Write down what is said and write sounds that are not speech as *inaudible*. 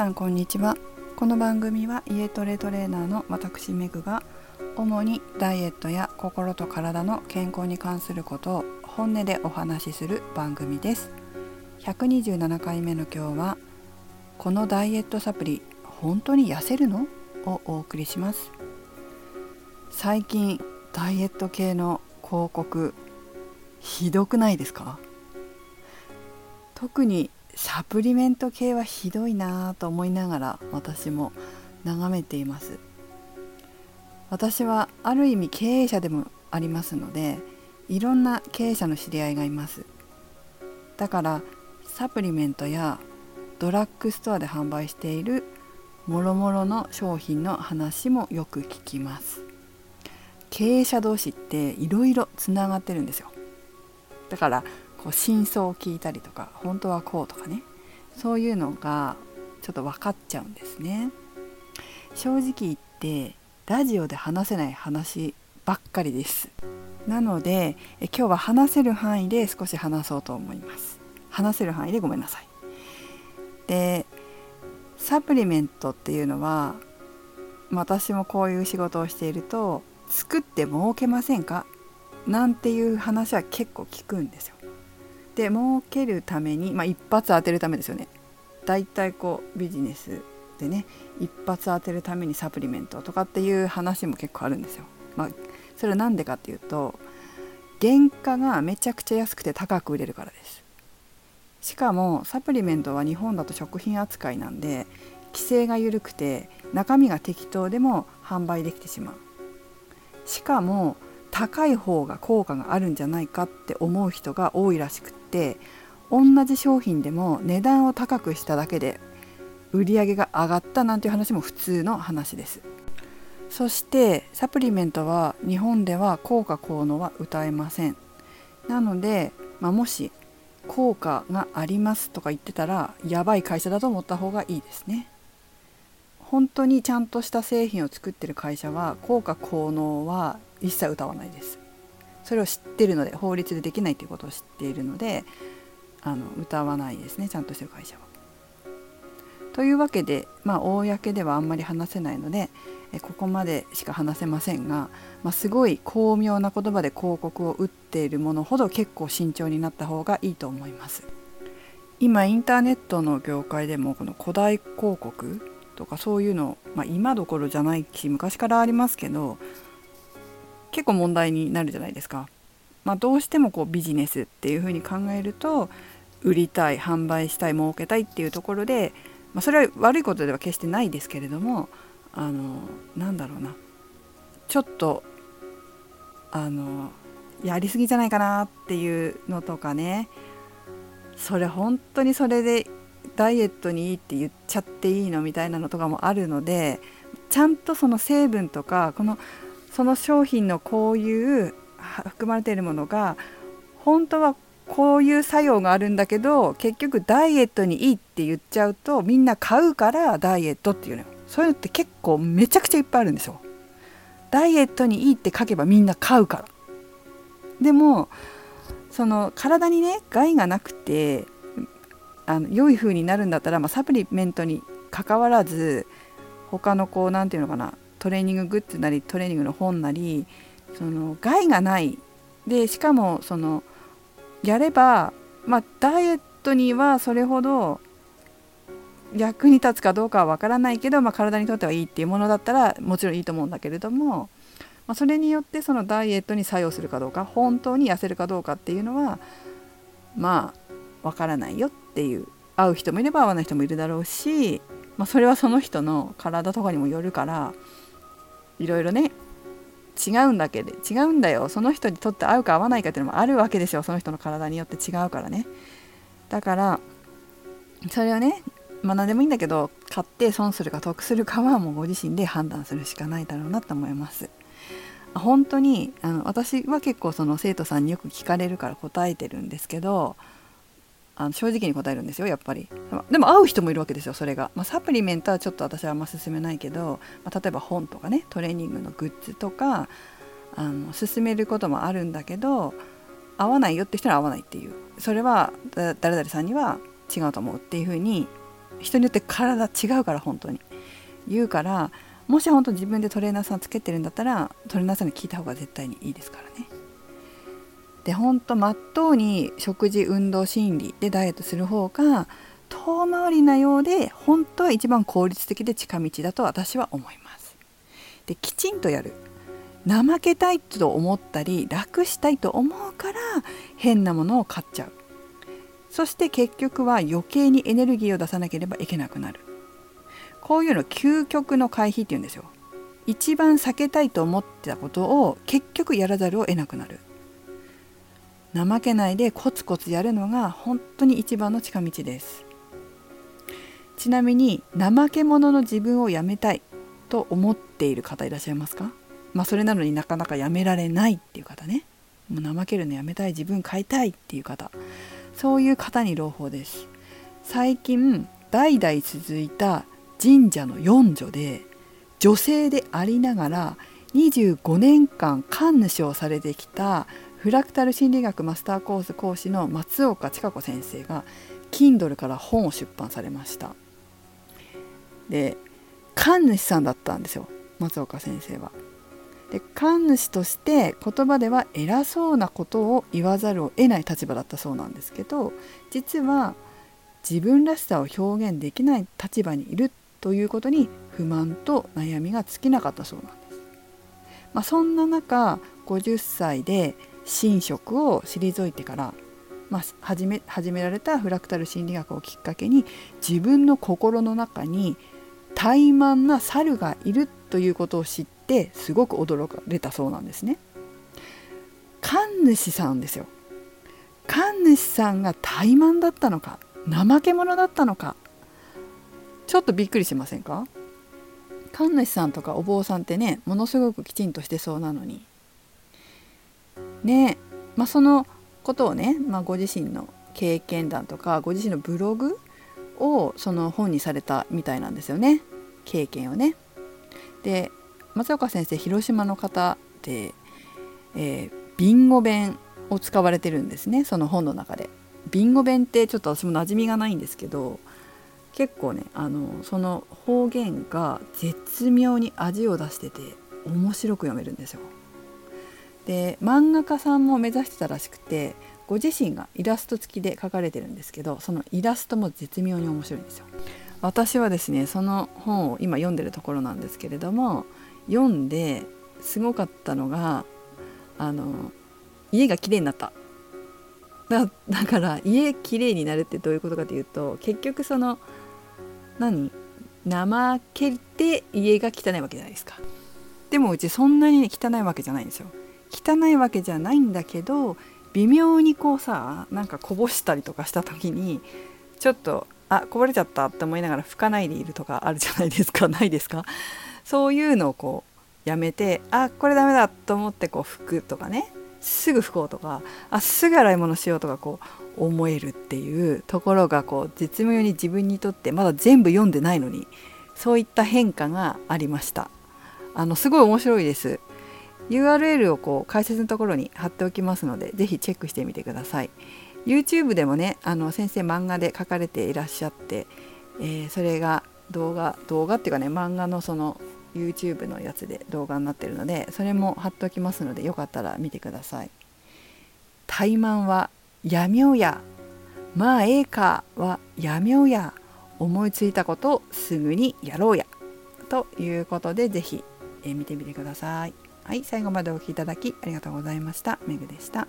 さんこんにちは。この番組は家トレトレーナーの私メグが主にダイエットや心と体の健康に関することを本音でお話しする番組です。127回目の今日はこのダイエットサプリ本当に痩せるの？をお送りします。最近ダイエット系の広告ひどくないですか？特にサプリメント系はひどいなと思いながら私も眺めています。私はある意味経営者でもありますのでいろんな経営者の知り合いがいます。だからサプリメントやドラッグストアで販売しているもろもろの商品の話もよく聞きます。経営者同士っていろいろつながってるんですよ。だからこう真相を聞いたりとか本当はこうとかね。そういうのがちょっと分かっちゃうんですね。正直言ってラジオで話せない話ばっかりです。なのでえ今日は話せる範囲で少し話そうと思います。話せる範囲でごめんなさい。でサプリメントっていうのは私もこういう仕事をしていると作って儲けませんか？なんていう話は結構聞くんですよ。で儲けるために、まあ、一発当てるためですよねだいたいこうビジネスでね一発当てるためにサプリメントとかっていう話も結構あるんですよ。まあ、それは何でかっていうと原価がめちゃくちゃ安くて高く売れるからです。しかもサプリメントは日本だと食品扱いなんで規制が緩くて中身が適当でも販売できてしまう。しかも高い方が効果があるんじゃないかって思う人が多いらしくって同じ商品でも値段を高くしただけで売り上げが上がったなんていう話も普通の話です。そしてサプリメントは日本では効果効能は歌えません。なので、まあ、もし効果がありますとか言ってたらやばい会社だと思った方がいいですね。本当にちゃんとした製品を作ってる会社は効果効能は一切歌わないですそれを知ってるので法律でできないということを知っているのであの歌わないですねちゃんとしてる会社は。というわけでまあ公ではあんまり話せないのでここまでしか話せませんが、まあ、すごい巧妙な言葉で広告を打っているものほど結構慎重になった方がいいと思います。今インターネットの業界でもこの古代広告とかそういうの、まあ、今どころじゃないし昔からありますけど結構問題になるじゃないですか。まあ、どうしてもこうビジネスっていうふうに考えると売りたい販売したい儲けたいっていうところで、まあ、それは悪いことでは決してないですけれどもあのなんだろうなちょっとあのやりすぎじゃないかなっていうのとかねそれ本当にそれでダイエットにいいって言っちゃっていいのみたいなのとかもあるのでちゃんとその成分とかこのその商品のこういう含まれているものが本当はこういう作用があるんだけど結局ダイエットにいいって言っちゃうとみんな買うからダイエットっていうのそういうのって結構めちゃくちゃいっぱいあるんですよ。ダイエットにいいって書けばみんな買うから。でもその体にね害がなくてあの良い風になるんだったら、まあ、サプリメントにかかわらず他のこう何て言うのかなトレーニンググッズなりトレーニングの本なりその害がない。でしかもそのやればまあダイエットにはそれほど役に立つかどうかはわからないけど、まあ、体にとってはいいっていうものだったらもちろんいいと思うんだけれども、まあ、それによってそのダイエットに作用するかどうか本当に痩せるかどうかっていうのはまあわからないよっていう合う人もいれば合わない人もいるだろうし、まあ、それはその人の体とかにもよるからいろいろね違うんだけで違うんだよ。その人にとって合うか合わないかっていうのもあるわけですよ。その人の体によって違うからね。だからそれをねまあ何でもいいんだけど買って損するか得するかはもうご自身で判断するしかないだろうなと思います。本当にあの私は結構その生徒さんによく聞かれるから答えてるんですけどあの正直に答えるんですよやっぱり。でも合う人もいるわけですよそれが、まあ、サプリメントはちょっと私はあんま勧めないけど、まあ、例えば本とかねトレーニングのグッズとかあの勧めることもあるんだけど合わないよって人は合わないっていう。それは誰々さんには違うと思うっていうふうに人によって体違うから本当に。言うからもし本当自分でトレーナーさんつけてるんだったらトレーナーさんに聞いた方が絶対にいいですからね。で本当まっとうに食事運動心理でダイエットする方が遠回りなようで本当は一番効率的で近道だと私は思います。できちんとやる。怠けたいと思ったり楽したいと思うから変なものを買っちゃう。そして結局は余計にエネルギーを出さなければいけなくなる。こういうの究極の回避っていうんですよ。一番避けたいと思ってたことを結局やらざるを得なくなる。怠けないでコツコツやるのが本当に一番の近道です。ちなみに怠け者の自分をやめたいと思っている方いらっしゃいますか？まあそれなのになかなかやめられないっていう方ね。もう怠けるのやめたい自分変えたいっていう方。そういう方に朗報です。最近代々続いた神社の四女で女性でありながら25年間神主をされてきたフラクタル心理学マスターコース講師の松岡千佳子先生が Kindle から本を出版されましたで神主さんだったんですよ松岡先生は。で神主として言葉では偉そうなことを言わざるを得ない立場だったそうなんですけど実は自分らしさを表現できない立場にいるということに不満と悩みが尽きなかったそうなんです。まあ、そんな中50歳で神職を退いてから、まあ、始め始められたフラクタル心理学をきっかけに自分の心の中に怠慢な猿がいるということを知ってすごく驚かれたそうなんですね。神主さんですよ。神主さんが怠慢だったのか怠け者だったのかちょっとびっくりしませんか？神主さんとかお坊さんってねものすごくきちんとしてそうなのにねまあそのことをね、まあ、ご自身の経験談とかご自身のブログをその本にされたみたいなんですよね経験をね。で松岡先生広島の方で、えー、ビンゴ弁を使われてるんですねその本の中で。ビンゴ弁ってちょっと私も馴染みがないんですけど結構ねあのその方言が絶妙に味を出してて面白く読めるんですよ。で漫画家さんも目指してたらしくてご自身がイラスト付きで描かれてるんですけどそのイラストも絶妙に面白いんですよ。私はですねその本を今読んでるところなんですけれども読んですごかったのがあの家が綺麗になった。だだから家綺麗になるってどういうことかというと結局その何怠けて家が汚いわけじゃないですか。でもうちそんなに、汚いわけじゃないんですよ。汚いわけじゃないんだけど微妙にこうさなんかこぼしたりとかした時にちょっとあこぼれちゃったって思いながら拭かないでいるとかあるじゃないですか *laughs* ないですか？そういうのをこうやめてあこれダメだと思ってこう拭くとかね。すぐ拭こうとかあすぐ洗い物しようとかこう思えるっていうところがこう絶妙に自分にとってまだ全部読んでないのにそういった変化がありました。あのすごい面白いです。URL をこう解説のところに貼っておきますので是非チェックしてみてください。YouTube でもねあの先生漫画で書かれていらっしゃって、えー、それが動画動画っていうかね漫画のその YouTube のやつで動画になってるのでそれも貼っておきますのでよかったら見てください。怠慢はやみょうや。まあええかはやみょうや。思いついたことをすぐにやろうや。ということで是非、え、見てみてください。はい、最後までお聴きいただきありがとうございました。めぐでした。